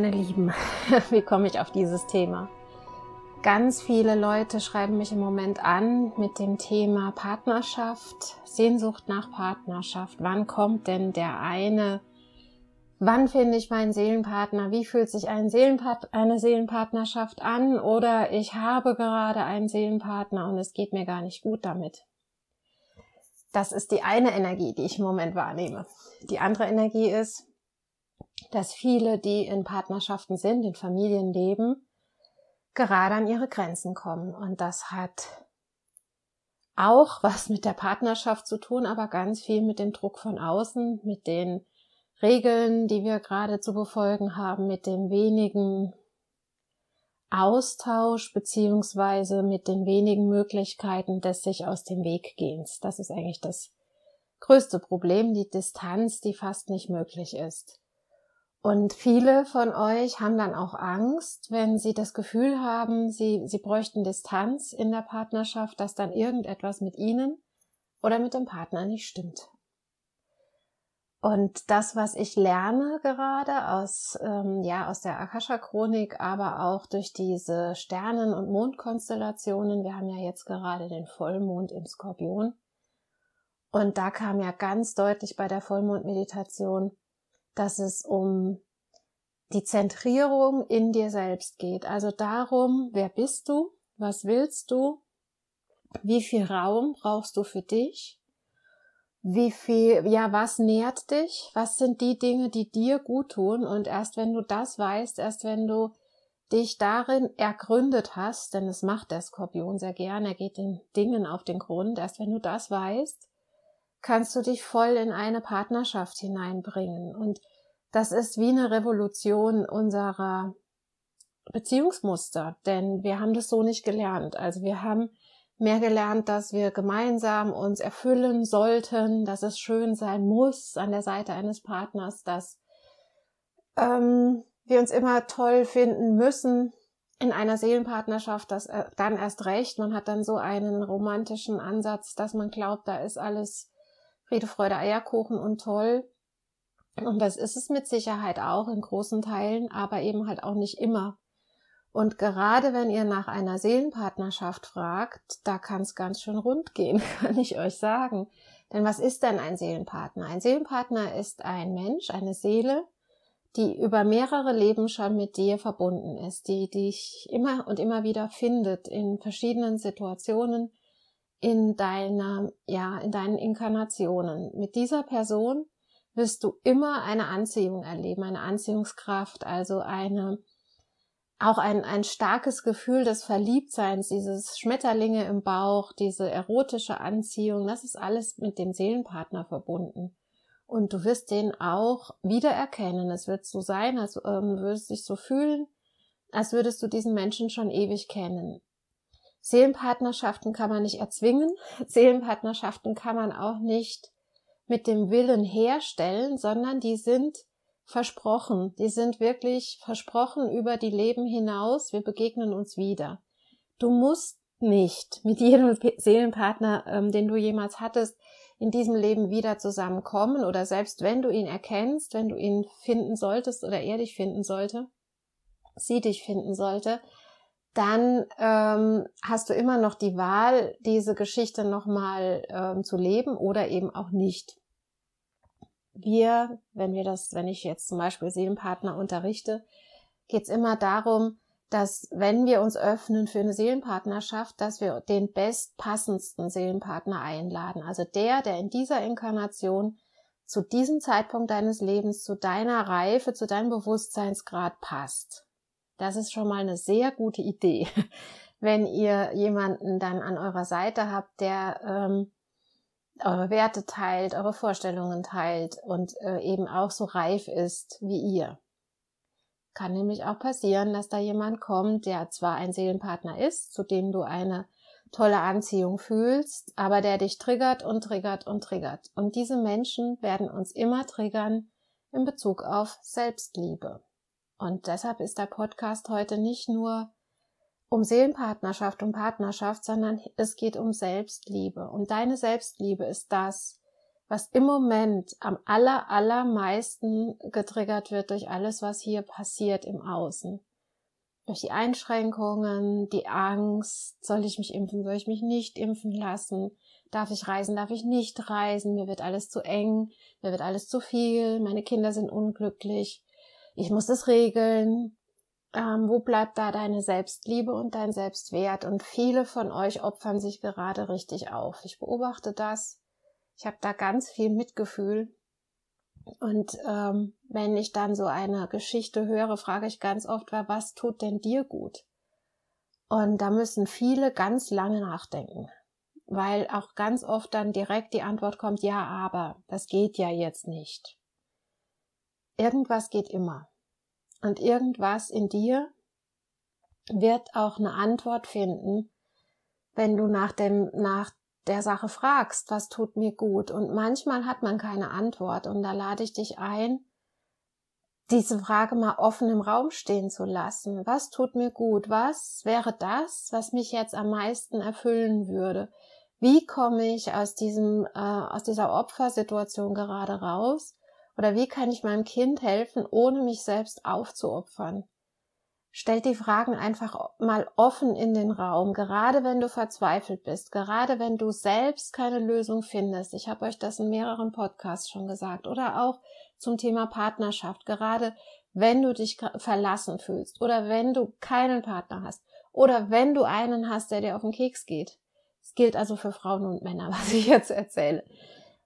Meine Lieben, wie komme ich auf dieses Thema? Ganz viele Leute schreiben mich im Moment an mit dem Thema Partnerschaft, Sehnsucht nach Partnerschaft. Wann kommt denn der eine? Wann finde ich meinen Seelenpartner? Wie fühlt sich ein Seelenpart eine Seelenpartnerschaft an? Oder ich habe gerade einen Seelenpartner und es geht mir gar nicht gut damit. Das ist die eine Energie, die ich im Moment wahrnehme. Die andere Energie ist, dass viele, die in Partnerschaften sind, in Familien leben, gerade an ihre Grenzen kommen. Und das hat auch was mit der Partnerschaft zu tun, aber ganz viel mit dem Druck von außen, mit den Regeln, die wir gerade zu befolgen haben, mit dem wenigen Austausch beziehungsweise mit den wenigen Möglichkeiten des sich aus dem Weg gehens. Das ist eigentlich das größte Problem, die Distanz, die fast nicht möglich ist. Und viele von euch haben dann auch Angst, wenn sie das Gefühl haben, sie, sie bräuchten Distanz in der Partnerschaft, dass dann irgendetwas mit ihnen oder mit dem Partner nicht stimmt. Und das, was ich lerne gerade aus, ähm, ja, aus der Akasha-Chronik, aber auch durch diese Sternen- und Mondkonstellationen, wir haben ja jetzt gerade den Vollmond im Skorpion. Und da kam ja ganz deutlich bei der Vollmondmeditation, dass es um die Zentrierung in dir selbst geht. Also darum, wer bist du? Was willst du? Wie viel Raum brauchst du für dich? Wie viel, ja, was nährt dich? Was sind die Dinge, die dir gut tun? Und erst wenn du das weißt, erst wenn du dich darin ergründet hast, denn es macht der Skorpion sehr gern, er geht den Dingen auf den Grund, erst wenn du das weißt, kannst du dich voll in eine Partnerschaft hineinbringen. Und das ist wie eine Revolution unserer Beziehungsmuster, denn wir haben das so nicht gelernt. Also wir haben mehr gelernt, dass wir gemeinsam uns erfüllen sollten, dass es schön sein muss an der Seite eines Partners, dass ähm, wir uns immer toll finden müssen in einer Seelenpartnerschaft, das äh, dann erst recht. Man hat dann so einen romantischen Ansatz, dass man glaubt, da ist alles Friede, Freude, Eierkuchen und toll. Und das ist es mit Sicherheit auch in großen Teilen, aber eben halt auch nicht immer. Und gerade wenn ihr nach einer Seelenpartnerschaft fragt, da kann es ganz schön rund gehen, kann ich euch sagen. Denn was ist denn ein Seelenpartner? Ein Seelenpartner ist ein Mensch, eine Seele, die über mehrere Leben schon mit dir verbunden ist, die dich immer und immer wieder findet in verschiedenen Situationen, in deiner, ja, in deinen Inkarnationen. Mit dieser Person wirst du immer eine Anziehung erleben, eine Anziehungskraft, also eine, auch ein, ein starkes Gefühl des Verliebtseins, dieses Schmetterlinge im Bauch, diese erotische Anziehung, das ist alles mit dem Seelenpartner verbunden. Und du wirst den auch wiedererkennen. Es wird so sein, als ähm, würdest dich so fühlen, als würdest du diesen Menschen schon ewig kennen. Seelenpartnerschaften kann man nicht erzwingen. Seelenpartnerschaften kann man auch nicht mit dem Willen herstellen, sondern die sind versprochen. Die sind wirklich versprochen über die Leben hinaus. Wir begegnen uns wieder. Du musst nicht mit jedem Seelenpartner, ähm, den du jemals hattest, in diesem Leben wieder zusammenkommen oder selbst wenn du ihn erkennst, wenn du ihn finden solltest oder er dich finden sollte, sie dich finden sollte, dann ähm, hast du immer noch die Wahl, diese Geschichte nochmal ähm, zu leben oder eben auch nicht wir, wenn wir das, wenn ich jetzt zum Beispiel Seelenpartner unterrichte, geht es immer darum, dass wenn wir uns öffnen für eine Seelenpartnerschaft, dass wir den bestpassendsten Seelenpartner einladen. Also der, der in dieser Inkarnation zu diesem Zeitpunkt deines Lebens, zu deiner Reife, zu deinem Bewusstseinsgrad passt. Das ist schon mal eine sehr gute Idee, wenn ihr jemanden dann an eurer Seite habt, der ähm, eure Werte teilt, eure Vorstellungen teilt und äh, eben auch so reif ist wie ihr. Kann nämlich auch passieren, dass da jemand kommt, der zwar ein Seelenpartner ist, zu dem du eine tolle Anziehung fühlst, aber der dich triggert und triggert und triggert. Und diese Menschen werden uns immer triggern in Bezug auf Selbstliebe. Und deshalb ist der Podcast heute nicht nur um Seelenpartnerschaft und Partnerschaft, sondern es geht um Selbstliebe. Und deine Selbstliebe ist das, was im Moment am aller, allermeisten getriggert wird durch alles, was hier passiert im Außen. Durch die Einschränkungen, die Angst, soll ich mich impfen, soll ich mich nicht impfen lassen, darf ich reisen, darf ich nicht reisen, mir wird alles zu eng, mir wird alles zu viel, meine Kinder sind unglücklich, ich muss es regeln. Ähm, wo bleibt da deine Selbstliebe und dein Selbstwert? Und viele von euch opfern sich gerade richtig auf. Ich beobachte das ich habe da ganz viel Mitgefühl. Und ähm, wenn ich dann so eine Geschichte höre, frage ich ganz oft, was tut denn dir gut? Und da müssen viele ganz lange nachdenken, weil auch ganz oft dann direkt die Antwort kommt, ja, aber das geht ja jetzt nicht. Irgendwas geht immer. Und irgendwas in dir wird auch eine Antwort finden, wenn du nach dem, nach der Sache fragst, was tut mir gut. Und manchmal hat man keine Antwort. Und da lade ich dich ein, diese Frage mal offen im Raum stehen zu lassen. Was tut mir gut? Was wäre das, was mich jetzt am meisten erfüllen würde? Wie komme ich aus diesem, äh, aus dieser Opfersituation gerade raus? Oder wie kann ich meinem Kind helfen, ohne mich selbst aufzuopfern? Stellt die Fragen einfach mal offen in den Raum, gerade wenn du verzweifelt bist, gerade wenn du selbst keine Lösung findest. Ich habe euch das in mehreren Podcasts schon gesagt. Oder auch zum Thema Partnerschaft, gerade wenn du dich verlassen fühlst oder wenn du keinen Partner hast oder wenn du einen hast, der dir auf den Keks geht. Es gilt also für Frauen und Männer, was ich jetzt erzähle.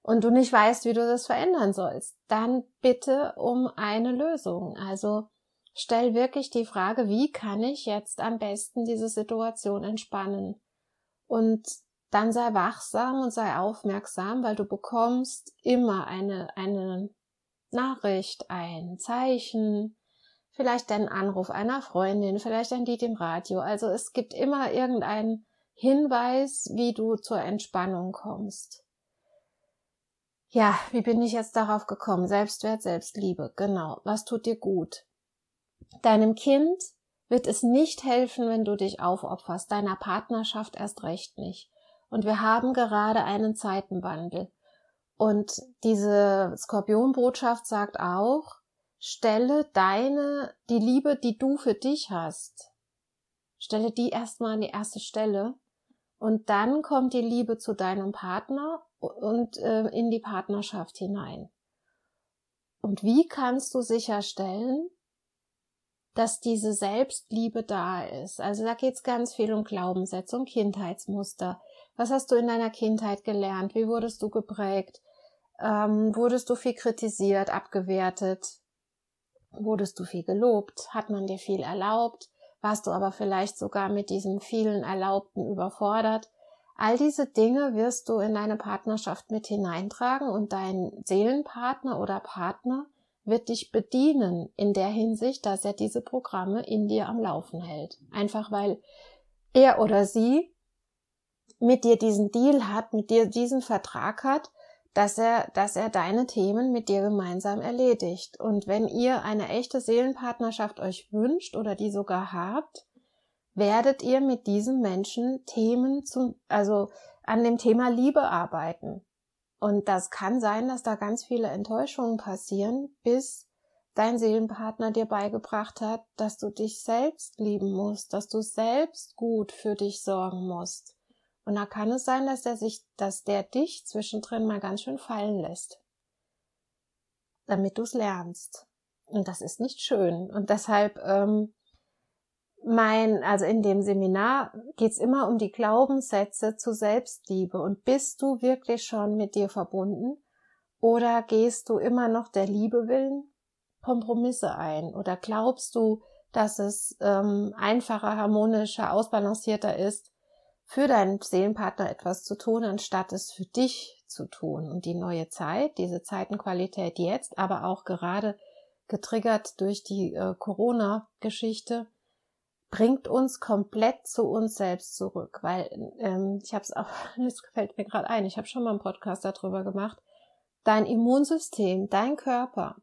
Und du nicht weißt, wie du das verändern sollst, dann bitte um eine Lösung. Also Stell wirklich die Frage, wie kann ich jetzt am besten diese Situation entspannen? Und dann sei wachsam und sei aufmerksam, weil du bekommst immer eine, eine Nachricht, ein Zeichen, vielleicht einen Anruf einer Freundin, vielleicht ein Lied im Radio. Also es gibt immer irgendeinen Hinweis, wie du zur Entspannung kommst. Ja, wie bin ich jetzt darauf gekommen? Selbstwert, Selbstliebe, genau. Was tut dir gut? Deinem Kind wird es nicht helfen, wenn du dich aufopferst, deiner Partnerschaft erst recht nicht. Und wir haben gerade einen Zeitenwandel. Und diese Skorpionbotschaft sagt auch, stelle deine, die Liebe, die du für dich hast, stelle die erstmal an die erste Stelle und dann kommt die Liebe zu deinem Partner und äh, in die Partnerschaft hinein. Und wie kannst du sicherstellen, dass diese Selbstliebe da ist. Also da geht's ganz viel um Glaubenssätze, um Kindheitsmuster. Was hast du in deiner Kindheit gelernt? Wie wurdest du geprägt? Ähm, wurdest du viel kritisiert, abgewertet? Wurdest du viel gelobt? Hat man dir viel erlaubt? Warst du aber vielleicht sogar mit diesem vielen Erlaubten überfordert? All diese Dinge wirst du in deine Partnerschaft mit hineintragen und dein Seelenpartner oder Partner wird dich bedienen in der Hinsicht, dass er diese Programme in dir am Laufen hält. Einfach weil er oder sie mit dir diesen Deal hat, mit dir diesen Vertrag hat, dass er, dass er deine Themen mit dir gemeinsam erledigt. Und wenn ihr eine echte Seelenpartnerschaft euch wünscht oder die sogar habt, werdet ihr mit diesem Menschen Themen zum, also an dem Thema Liebe arbeiten. Und das kann sein, dass da ganz viele Enttäuschungen passieren, bis dein Seelenpartner dir beigebracht hat, dass du dich selbst lieben musst, dass du selbst gut für dich sorgen musst. Und da kann es sein, dass der sich, dass der dich zwischendrin mal ganz schön fallen lässt. Damit du es lernst. Und das ist nicht schön. Und deshalb ähm, mein, also in dem Seminar geht's immer um die Glaubenssätze zu Selbstliebe. Und bist du wirklich schon mit dir verbunden? Oder gehst du immer noch der Liebe willen Kompromisse ein? Oder glaubst du, dass es ähm, einfacher, harmonischer, ausbalancierter ist, für deinen Seelenpartner etwas zu tun, anstatt es für dich zu tun? Und die neue Zeit, diese Zeitenqualität jetzt, aber auch gerade getriggert durch die äh, Corona-Geschichte, bringt uns komplett zu uns selbst zurück, weil ähm, ich habe es auch, das gefällt mir gerade ein, ich habe schon mal einen Podcast darüber gemacht. Dein Immunsystem, dein Körper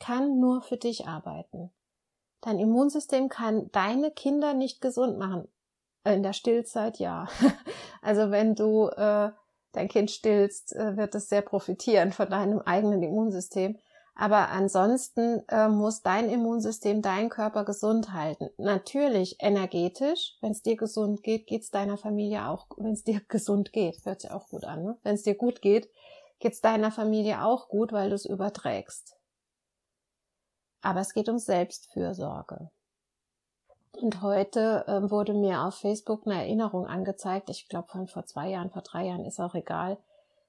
kann nur für dich arbeiten. Dein Immunsystem kann deine Kinder nicht gesund machen. In der Stillzeit ja. also wenn du äh, dein Kind stillst, äh, wird es sehr profitieren von deinem eigenen Immunsystem. Aber ansonsten äh, muss dein Immunsystem deinen Körper gesund halten. Natürlich energetisch, wenn es dir gesund geht, geht es deiner Familie auch, wenn es dir gesund geht, hört sich auch gut an, ne? Wenn es dir gut geht, geht es deiner Familie auch gut, weil du es überträgst. Aber es geht um Selbstfürsorge. Und heute äh, wurde mir auf Facebook eine Erinnerung angezeigt, ich glaube von vor zwei Jahren, vor drei Jahren, ist auch egal,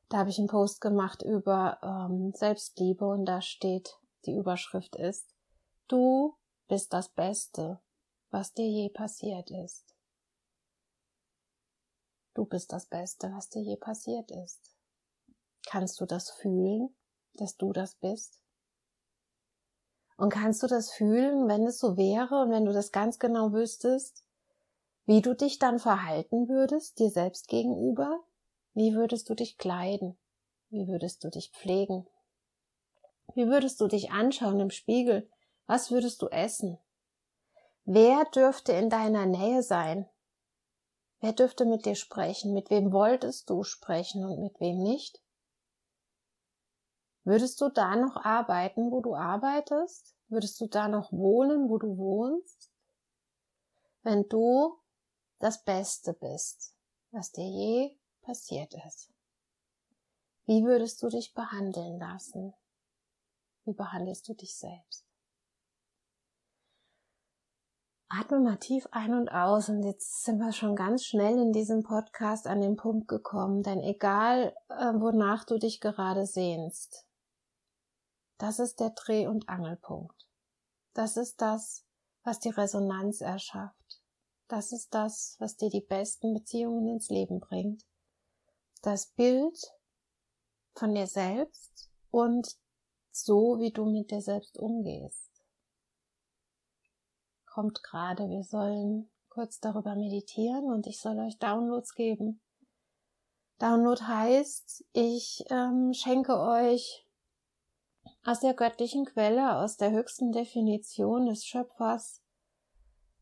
da habe ich einen Post gemacht über ähm, Selbstliebe und da steht, die Überschrift ist, du bist das Beste, was dir je passiert ist. Du bist das Beste, was dir je passiert ist. Kannst du das fühlen, dass du das bist? Und kannst du das fühlen, wenn es so wäre und wenn du das ganz genau wüsstest, wie du dich dann verhalten würdest dir selbst gegenüber? Wie würdest du dich kleiden? Wie würdest du dich pflegen? Wie würdest du dich anschauen im Spiegel? Was würdest du essen? Wer dürfte in deiner Nähe sein? Wer dürfte mit dir sprechen? Mit wem wolltest du sprechen und mit wem nicht? Würdest du da noch arbeiten, wo du arbeitest? Würdest du da noch wohnen, wo du wohnst? Wenn du das Beste bist, was dir je passiert ist. Wie würdest du dich behandeln lassen? Wie behandelst du dich selbst? Atme mal tief ein und aus und jetzt sind wir schon ganz schnell in diesem Podcast an den Punkt gekommen, denn egal, äh, wonach du dich gerade sehnst, das ist der Dreh- und Angelpunkt. Das ist das, was die Resonanz erschafft. Das ist das, was dir die besten Beziehungen ins Leben bringt das Bild von dir selbst und so, wie du mit dir selbst umgehst. Kommt gerade, wir sollen kurz darüber meditieren und ich soll euch Downloads geben. Download heißt, ich ähm, schenke euch aus der göttlichen Quelle, aus der höchsten Definition des Schöpfers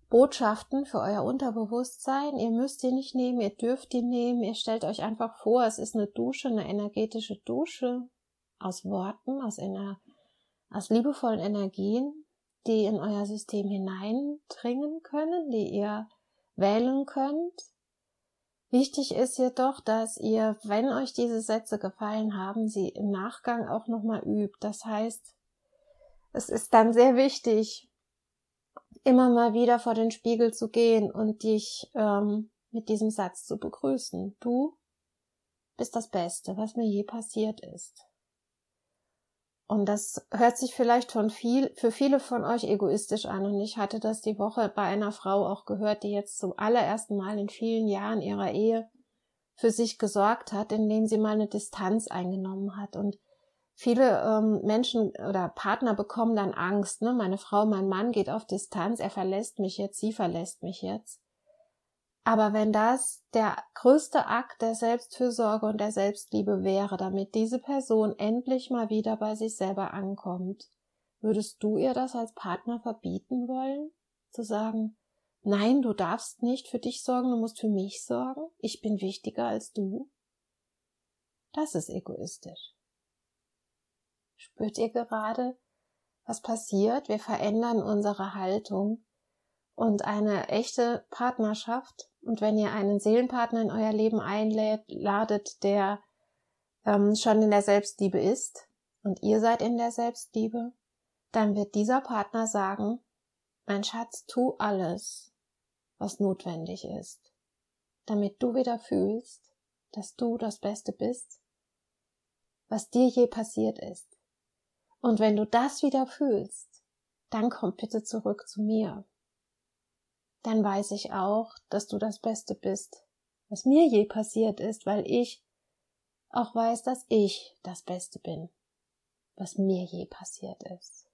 Botschaften für euer Unterbewusstsein. Ihr müsst die nicht nehmen, ihr dürft die nehmen. Ihr stellt euch einfach vor, es ist eine Dusche, eine energetische Dusche aus Worten, aus, einer, aus liebevollen Energien, die in euer System hineindringen können, die ihr wählen könnt. Wichtig ist jedoch, dass ihr, wenn euch diese Sätze gefallen haben, sie im Nachgang auch nochmal übt. Das heißt, es ist dann sehr wichtig, immer mal wieder vor den Spiegel zu gehen und dich ähm, mit diesem Satz zu begrüßen. Du bist das Beste, was mir je passiert ist. Und das hört sich vielleicht von viel, für viele von euch egoistisch an. Und ich hatte das die Woche bei einer Frau auch gehört, die jetzt zum allerersten Mal in vielen Jahren ihrer Ehe für sich gesorgt hat, indem sie mal eine Distanz eingenommen hat. Und Viele ähm, Menschen oder Partner bekommen dann Angst. Ne? Meine Frau, mein Mann geht auf Distanz, er verlässt mich jetzt, sie verlässt mich jetzt. Aber wenn das der größte Akt der Selbstfürsorge und der Selbstliebe wäre, damit diese Person endlich mal wieder bei sich selber ankommt, würdest du ihr das als Partner verbieten wollen? Zu sagen, nein, du darfst nicht für dich sorgen, du musst für mich sorgen, ich bin wichtiger als du? Das ist egoistisch. Spürt ihr gerade, was passiert? Wir verändern unsere Haltung und eine echte Partnerschaft. Und wenn ihr einen Seelenpartner in euer Leben einladet, der ähm, schon in der Selbstliebe ist und ihr seid in der Selbstliebe, dann wird dieser Partner sagen, mein Schatz, tu alles, was notwendig ist, damit du wieder fühlst, dass du das Beste bist, was dir je passiert ist. Und wenn du das wieder fühlst, dann komm bitte zurück zu mir. Dann weiß ich auch, dass du das Beste bist, was mir je passiert ist, weil ich auch weiß, dass ich das Beste bin, was mir je passiert ist.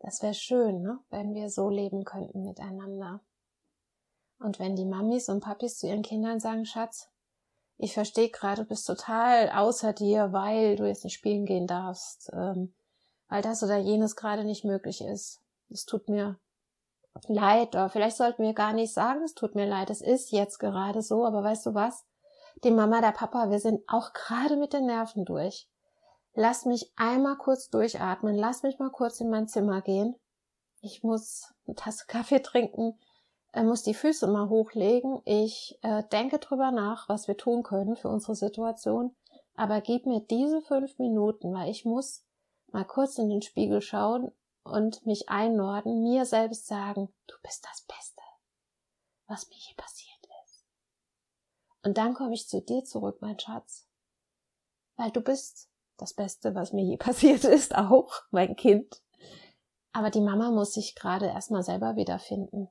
Das wäre schön, ne? wenn wir so leben könnten miteinander. Und wenn die Mamis und Papis zu ihren Kindern sagen, Schatz, ich verstehe gerade, du bist total außer dir, weil du jetzt nicht spielen gehen darfst, ähm, weil das oder jenes gerade nicht möglich ist. Es tut mir leid, oder vielleicht sollten wir gar nicht sagen, es tut mir leid, es ist jetzt gerade so, aber weißt du was? Die Mama, der Papa, wir sind auch gerade mit den Nerven durch. Lass mich einmal kurz durchatmen, lass mich mal kurz in mein Zimmer gehen. Ich muss eine Tasse Kaffee trinken, er muss die Füße mal hochlegen. Ich äh, denke drüber nach, was wir tun können für unsere Situation. Aber gib mir diese fünf Minuten, weil ich muss mal kurz in den Spiegel schauen und mich einnorden, mir selbst sagen, du bist das Beste, was mir hier passiert ist. Und dann komme ich zu dir zurück, mein Schatz, weil du bist das Beste, was mir je passiert ist, auch mein Kind. Aber die Mama muss sich gerade erstmal selber wiederfinden.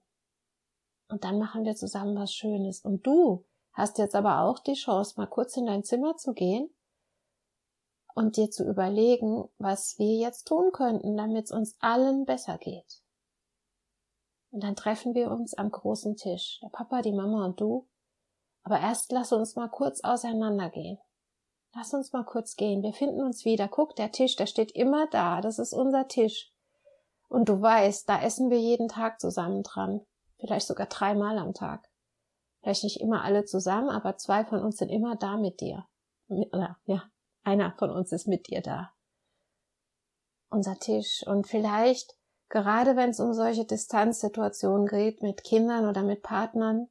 Und dann machen wir zusammen was Schönes. Und du hast jetzt aber auch die Chance, mal kurz in dein Zimmer zu gehen und dir zu überlegen, was wir jetzt tun könnten, damit es uns allen besser geht. Und dann treffen wir uns am großen Tisch, der Papa, die Mama und du. Aber erst lass uns mal kurz auseinandergehen. Lass uns mal kurz gehen. Wir finden uns wieder. Guck, der Tisch, der steht immer da. Das ist unser Tisch. Und du weißt, da essen wir jeden Tag zusammen dran vielleicht sogar dreimal am Tag. Vielleicht nicht immer alle zusammen, aber zwei von uns sind immer da mit dir. Ja, einer von uns ist mit dir da. Unser Tisch. Und vielleicht, gerade wenn es um solche Distanzsituationen geht, mit Kindern oder mit Partnern,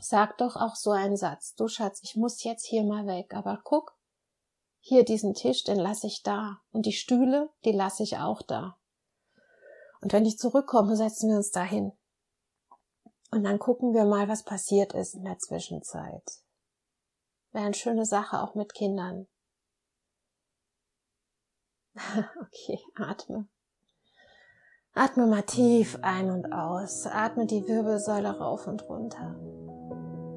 sag doch auch so einen Satz. Du Schatz, ich muss jetzt hier mal weg, aber guck, hier diesen Tisch, den lasse ich da. Und die Stühle, die lasse ich auch da. Und wenn ich zurückkomme, setzen wir uns dahin. Und dann gucken wir mal, was passiert ist in der Zwischenzeit. Wäre eine schöne Sache auch mit Kindern. okay, atme. Atme mal tief ein und aus. Atme die Wirbelsäule rauf und runter.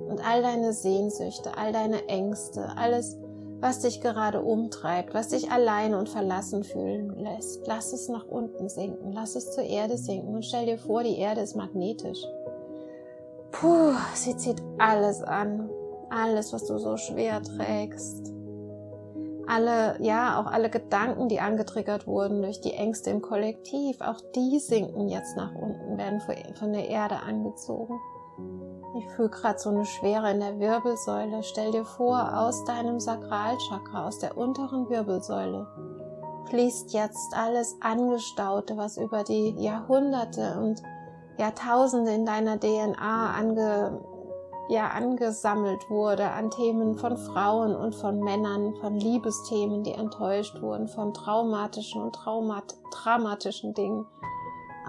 Und all deine Sehnsüchte, all deine Ängste, alles, was dich gerade umtreibt, was dich allein und verlassen fühlen lässt, lass es nach unten sinken, lass es zur Erde sinken und stell dir vor, die Erde ist magnetisch. Puh, sie zieht alles an. Alles, was du so schwer trägst. Alle, ja, auch alle Gedanken, die angetriggert wurden durch die Ängste im Kollektiv, auch die sinken jetzt nach unten, werden von der Erde angezogen. Ich fühle gerade so eine Schwere in der Wirbelsäule. Stell dir vor, aus deinem Sakralchakra, aus der unteren Wirbelsäule, fließt jetzt alles Angestaute, was über die Jahrhunderte und Jahrtausende in deiner DNA ange, ja, angesammelt wurde an Themen von Frauen und von Männern, von Liebesthemen, die enttäuscht wurden, von traumatischen und traumat dramatischen Dingen.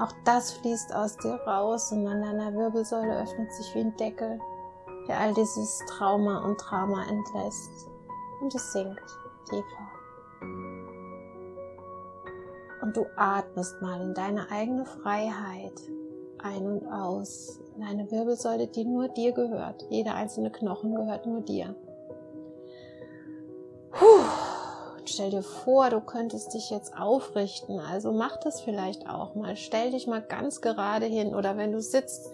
Auch das fließt aus dir raus und an deiner Wirbelsäule öffnet sich wie ein Deckel, der all dieses Trauma und Drama entlässt. Und es sinkt tiefer. Und du atmest mal in deine eigene Freiheit ein und aus in eine Wirbelsäule, die nur dir gehört. Jeder einzelne Knochen gehört nur dir. Puh. Stell dir vor, du könntest dich jetzt aufrichten. Also mach das vielleicht auch mal. Stell dich mal ganz gerade hin oder wenn du sitzt,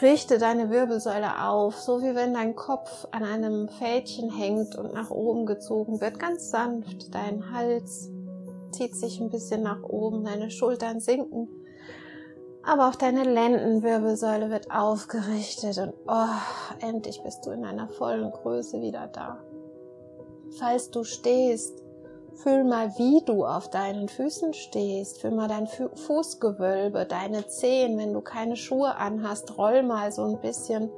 richte deine Wirbelsäule auf, so wie wenn dein Kopf an einem Fädchen hängt und nach oben gezogen wird, ganz sanft. Dein Hals zieht sich ein bisschen nach oben, deine Schultern sinken aber auch deine Lendenwirbelsäule wird aufgerichtet und oh, endlich bist du in einer vollen Größe wieder da. Falls du stehst, fühl mal, wie du auf deinen Füßen stehst. Fühl mal dein Fußgewölbe, deine Zehen. Wenn du keine Schuhe anhast, roll mal so ein bisschen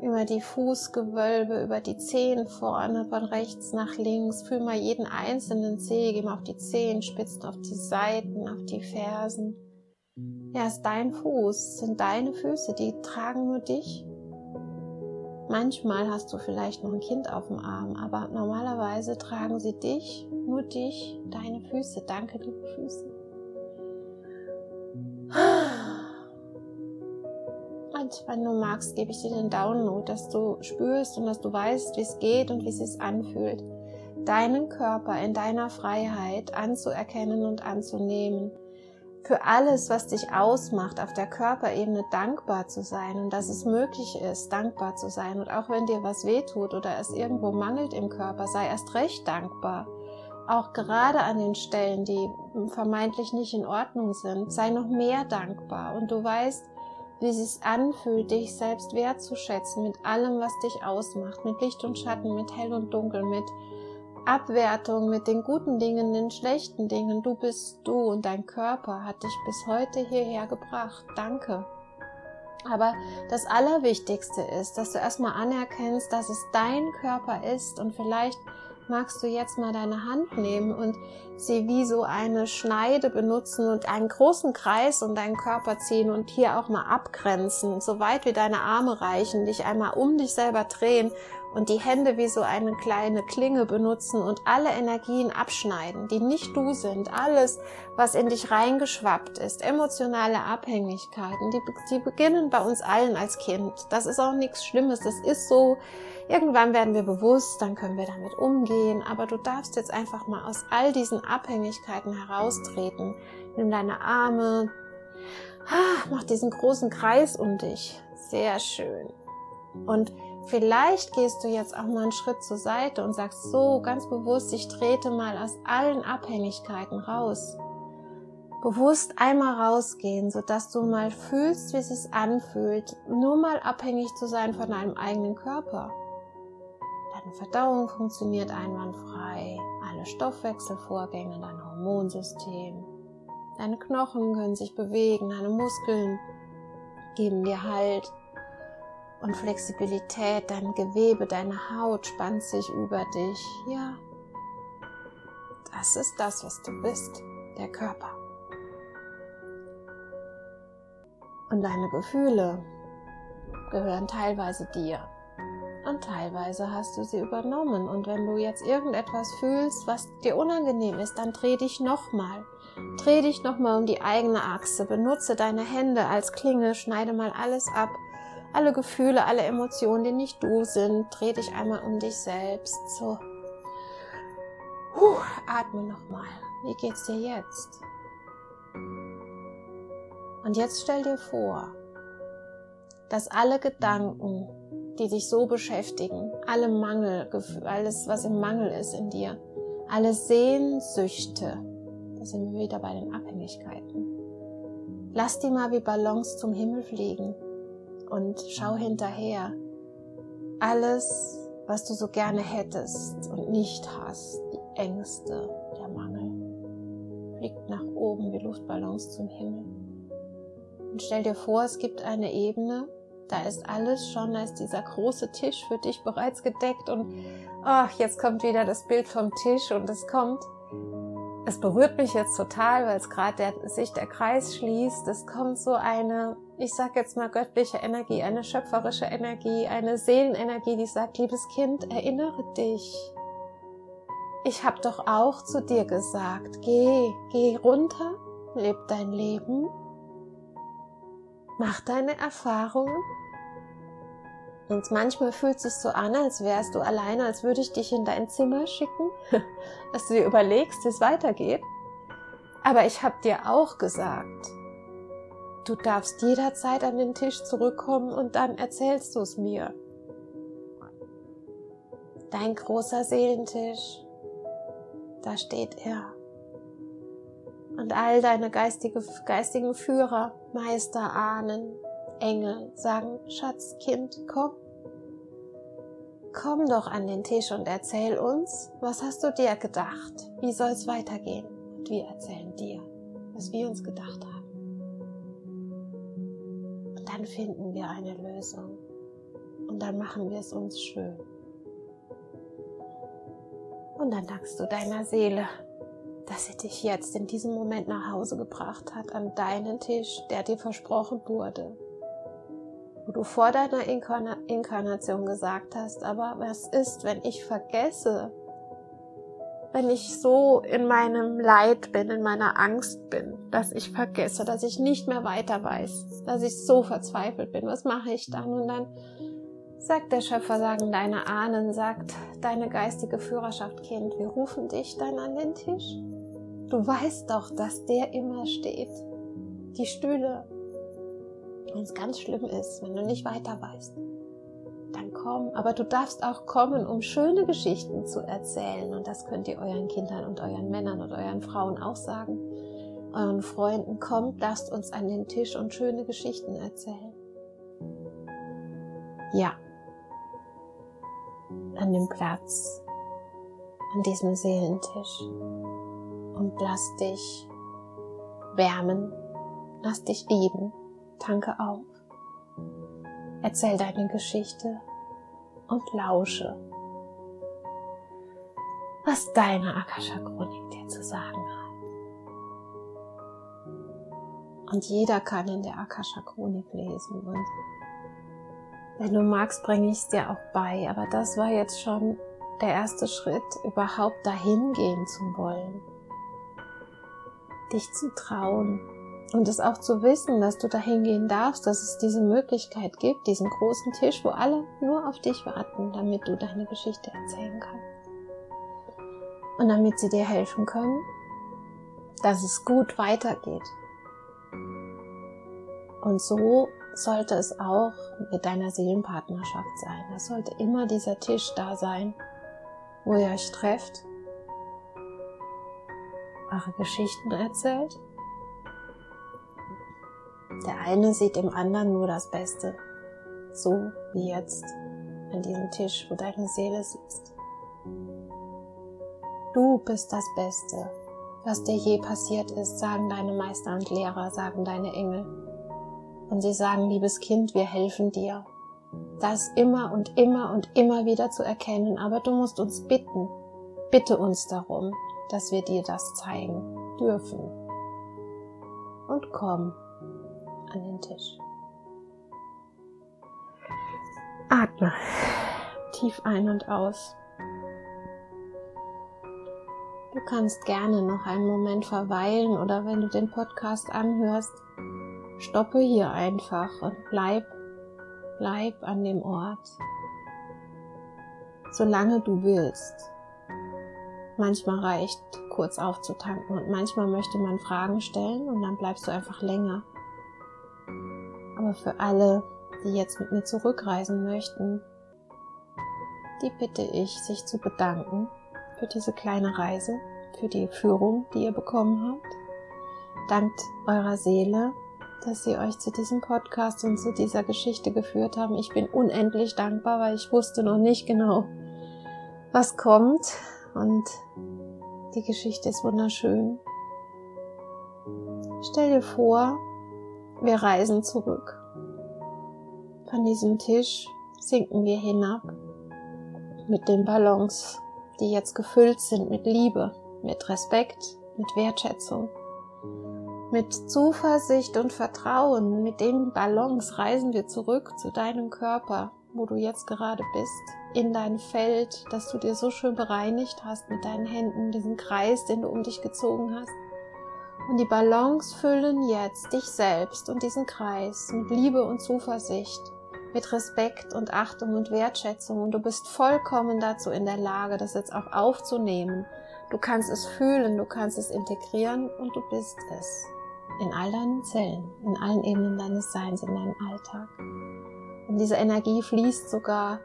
über die Fußgewölbe, über die Zehen vorne, von rechts nach links. Fühl mal jeden einzelnen Zeh, geh mal auf die Zehenspitzen, auf die Seiten, auf die Fersen. Ja, ist dein Fuß, sind deine Füße, die tragen nur dich. Manchmal hast du vielleicht noch ein Kind auf dem Arm, aber normalerweise tragen sie dich, nur dich, deine Füße. Danke, liebe Füße. Und wenn du magst, gebe ich dir den Download, dass du spürst und dass du weißt, wie es geht und wie es sich anfühlt, deinen Körper in deiner Freiheit anzuerkennen und anzunehmen. Für alles, was dich ausmacht, auf der Körperebene dankbar zu sein und dass es möglich ist, dankbar zu sein. Und auch wenn dir was wehtut oder es irgendwo mangelt im Körper, sei erst recht dankbar. Auch gerade an den Stellen, die vermeintlich nicht in Ordnung sind, sei noch mehr dankbar. Und du weißt, wie es sich anfühlt, dich selbst wertzuschätzen mit allem, was dich ausmacht, mit Licht und Schatten, mit Hell und Dunkel, mit Abwertung, mit den guten Dingen, den schlechten Dingen. Du bist du und dein Körper hat dich bis heute hierher gebracht. Danke. Aber das Allerwichtigste ist, dass du erstmal anerkennst, dass es dein Körper ist und vielleicht magst du jetzt mal deine Hand nehmen und sie wie so eine Schneide benutzen und einen großen Kreis um deinen Körper ziehen und hier auch mal abgrenzen, so weit wie deine Arme reichen, dich einmal um dich selber drehen und die Hände wie so eine kleine Klinge benutzen und alle Energien abschneiden, die nicht du sind, alles, was in dich reingeschwappt ist, emotionale Abhängigkeiten, die, die beginnen bei uns allen als Kind. Das ist auch nichts Schlimmes, das ist so. Irgendwann werden wir bewusst, dann können wir damit umgehen, aber du darfst jetzt einfach mal aus all diesen Abhängigkeiten heraustreten. Nimm deine Arme, ah, mach diesen großen Kreis um dich. Sehr schön. Und Vielleicht gehst du jetzt auch mal einen Schritt zur Seite und sagst so ganz bewusst, ich trete mal aus allen Abhängigkeiten raus. Bewusst einmal rausgehen, sodass du mal fühlst, wie es sich anfühlt, nur mal abhängig zu sein von deinem eigenen Körper. Deine Verdauung funktioniert einwandfrei, alle Stoffwechselvorgänge, dein Hormonsystem. Deine Knochen können sich bewegen, deine Muskeln geben dir Halt und Flexibilität, dein Gewebe, deine Haut spannt sich über dich. Ja, das ist das, was du bist, der Körper. Und deine Gefühle gehören teilweise dir. Und teilweise hast du sie übernommen. Und wenn du jetzt irgendetwas fühlst, was dir unangenehm ist, dann dreh dich nochmal. Dreh dich nochmal um die eigene Achse. Benutze deine Hände als Klinge. Schneide mal alles ab alle Gefühle, alle Emotionen, die nicht du sind. Dreh dich einmal um dich selbst. So. Puh, atme nochmal. Wie geht's dir jetzt? Und jetzt stell dir vor, dass alle Gedanken, die dich so beschäftigen, alle Mangel, alles, was im Mangel ist in dir, alle Sehnsüchte, da sind wir wieder bei den Abhängigkeiten. Lass die mal wie Ballons zum Himmel fliegen und schau hinterher. Alles, was du so gerne hättest und nicht hast, die Ängste, der Mangel, fliegt nach oben wie Luftballons zum Himmel. Und stell dir vor, es gibt eine Ebene, da ist alles schon, da ist dieser große Tisch für dich bereits gedeckt und ach, jetzt kommt wieder das Bild vom Tisch und es kommt es berührt mich jetzt total, weil es gerade sich der Kreis schließt. Es kommt so eine, ich sag jetzt mal göttliche Energie, eine schöpferische Energie, eine Seelenenergie, die sagt, liebes Kind, erinnere dich. Ich habe doch auch zu dir gesagt, geh, geh runter, leb dein Leben, mach deine Erfahrungen und manchmal fühlt es sich so an, als wärst du alleine, als würde ich dich in dein Zimmer schicken, dass du dir überlegst, wie es weitergeht. Aber ich habe dir auch gesagt, du darfst jederzeit an den Tisch zurückkommen und dann erzählst du es mir. Dein großer Seelentisch, da steht er. Und all deine geistige, geistigen Führer, Meister, Ahnen, Engel sagen, Schatzkind, komm. Komm doch an den Tisch und erzähl uns, was hast du dir gedacht? Wie soll's weitergehen? Und wir erzählen dir, was wir uns gedacht haben. Und dann finden wir eine Lösung. Und dann machen wir es uns schön. Und dann dankst du deiner Seele, dass sie dich jetzt in diesem Moment nach Hause gebracht hat, an deinen Tisch, der dir versprochen wurde. Wo du vor deiner Inkarna Inkarnation gesagt hast, aber was ist, wenn ich vergesse, wenn ich so in meinem Leid bin, in meiner Angst bin, dass ich vergesse, dass ich nicht mehr weiter weiß, dass ich so verzweifelt bin, was mache ich dann? Und dann Sagt der Schöpfer, sagen deine Ahnen, sagt deine geistige Führerschaft, Kind, wir rufen dich dann an den Tisch. Du weißt doch, dass der immer steht. Die Stühle. Wenn es ganz schlimm ist, wenn du nicht weiter weißt, dann komm. Aber du darfst auch kommen, um schöne Geschichten zu erzählen. Und das könnt ihr euren Kindern und euren Männern und euren Frauen auch sagen. Euren Freunden, kommt, lasst uns an den Tisch und schöne Geschichten erzählen. Ja, an dem Platz, an diesem Seelentisch und lass dich wärmen, lass dich lieben, tanke auf, erzähl deine Geschichte und lausche, was deine Akasha-Chronik dir zu sagen hat. Und jeder kann in der Akasha-Chronik lesen und wenn du magst, bringe ich es dir auch bei. Aber das war jetzt schon der erste Schritt, überhaupt dahin gehen zu wollen. Dich zu trauen. Und es auch zu wissen, dass du dahin gehen darfst, dass es diese Möglichkeit gibt, diesen großen Tisch, wo alle nur auf dich warten, damit du deine Geschichte erzählen kannst. Und damit sie dir helfen können, dass es gut weitergeht. Und so sollte es auch mit deiner Seelenpartnerschaft sein. Es sollte immer dieser Tisch da sein, wo ihr euch trefft, eure Geschichten erzählt. Der eine sieht im anderen nur das Beste, so wie jetzt an diesem Tisch, wo deine Seele sitzt. Du bist das Beste, was dir je passiert ist, sagen deine Meister und Lehrer, sagen deine Engel. Und sie sagen, liebes Kind, wir helfen dir. Das immer und immer und immer wieder zu erkennen, aber du musst uns bitten, bitte uns darum, dass wir dir das zeigen dürfen. Und komm an den Tisch. Atme tief ein und aus. Du kannst gerne noch einen Moment verweilen oder wenn du den Podcast anhörst, stoppe hier einfach und bleib, bleib an dem Ort, solange du willst. Manchmal reicht kurz aufzutanken und manchmal möchte man Fragen stellen und dann bleibst du einfach länger. Aber für alle, die jetzt mit mir zurückreisen möchten, die bitte ich, sich zu bedanken für diese kleine Reise, für die Führung, die ihr bekommen habt. Dankt eurer Seele, dass Sie euch zu diesem Podcast und zu dieser Geschichte geführt haben. Ich bin unendlich dankbar, weil ich wusste noch nicht genau, was kommt. Und die Geschichte ist wunderschön. Stell dir vor, wir reisen zurück. Von diesem Tisch sinken wir hinab mit den Ballons, die jetzt gefüllt sind mit Liebe, mit Respekt, mit Wertschätzung. Mit Zuversicht und Vertrauen, mit den Ballons reisen wir zurück zu deinem Körper, wo du jetzt gerade bist, in dein Feld, das du dir so schön bereinigt hast mit deinen Händen, diesen Kreis, den du um dich gezogen hast. Und die Ballons füllen jetzt dich selbst und diesen Kreis mit Liebe und Zuversicht, mit Respekt und Achtung und Wertschätzung. Und du bist vollkommen dazu in der Lage, das jetzt auch aufzunehmen. Du kannst es fühlen, du kannst es integrieren und du bist es in all deinen Zellen, in allen Ebenen deines Seins, in deinem Alltag. Und diese Energie fließt sogar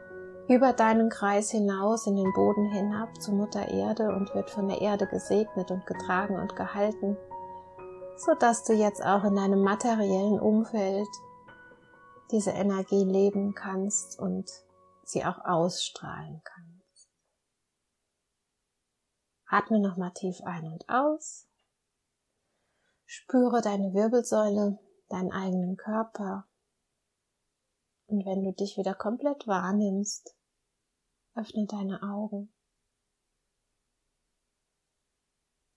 über deinen Kreis hinaus in den Boden hinab zu Mutter Erde und wird von der Erde gesegnet und getragen und gehalten, so dass du jetzt auch in deinem materiellen Umfeld diese Energie leben kannst und sie auch ausstrahlen kannst. Atme nochmal tief ein und aus. Spüre deine Wirbelsäule, deinen eigenen Körper. Und wenn du dich wieder komplett wahrnimmst, öffne deine Augen.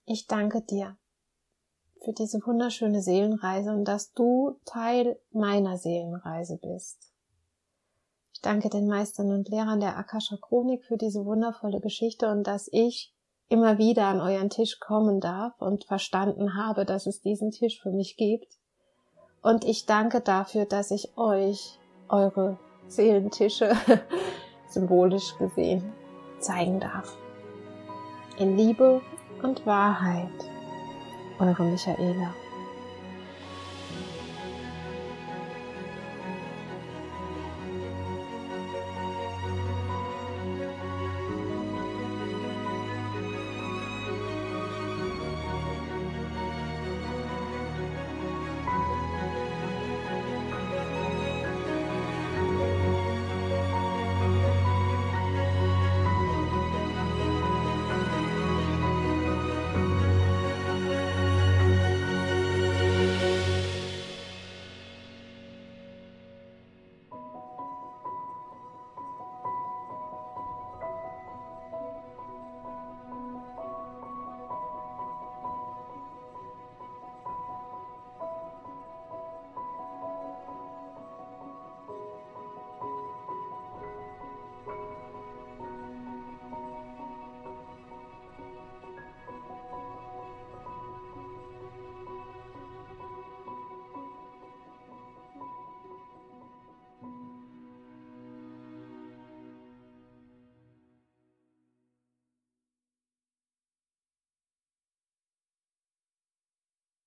Ich danke dir für diese wunderschöne Seelenreise und dass du Teil meiner Seelenreise bist. Ich danke den Meistern und Lehrern der Akasha Chronik für diese wundervolle Geschichte und dass ich immer wieder an euren Tisch kommen darf und verstanden habe, dass es diesen Tisch für mich gibt. Und ich danke dafür, dass ich euch eure Seelentische symbolisch gesehen zeigen darf. In Liebe und Wahrheit, 我要跟别人说一样。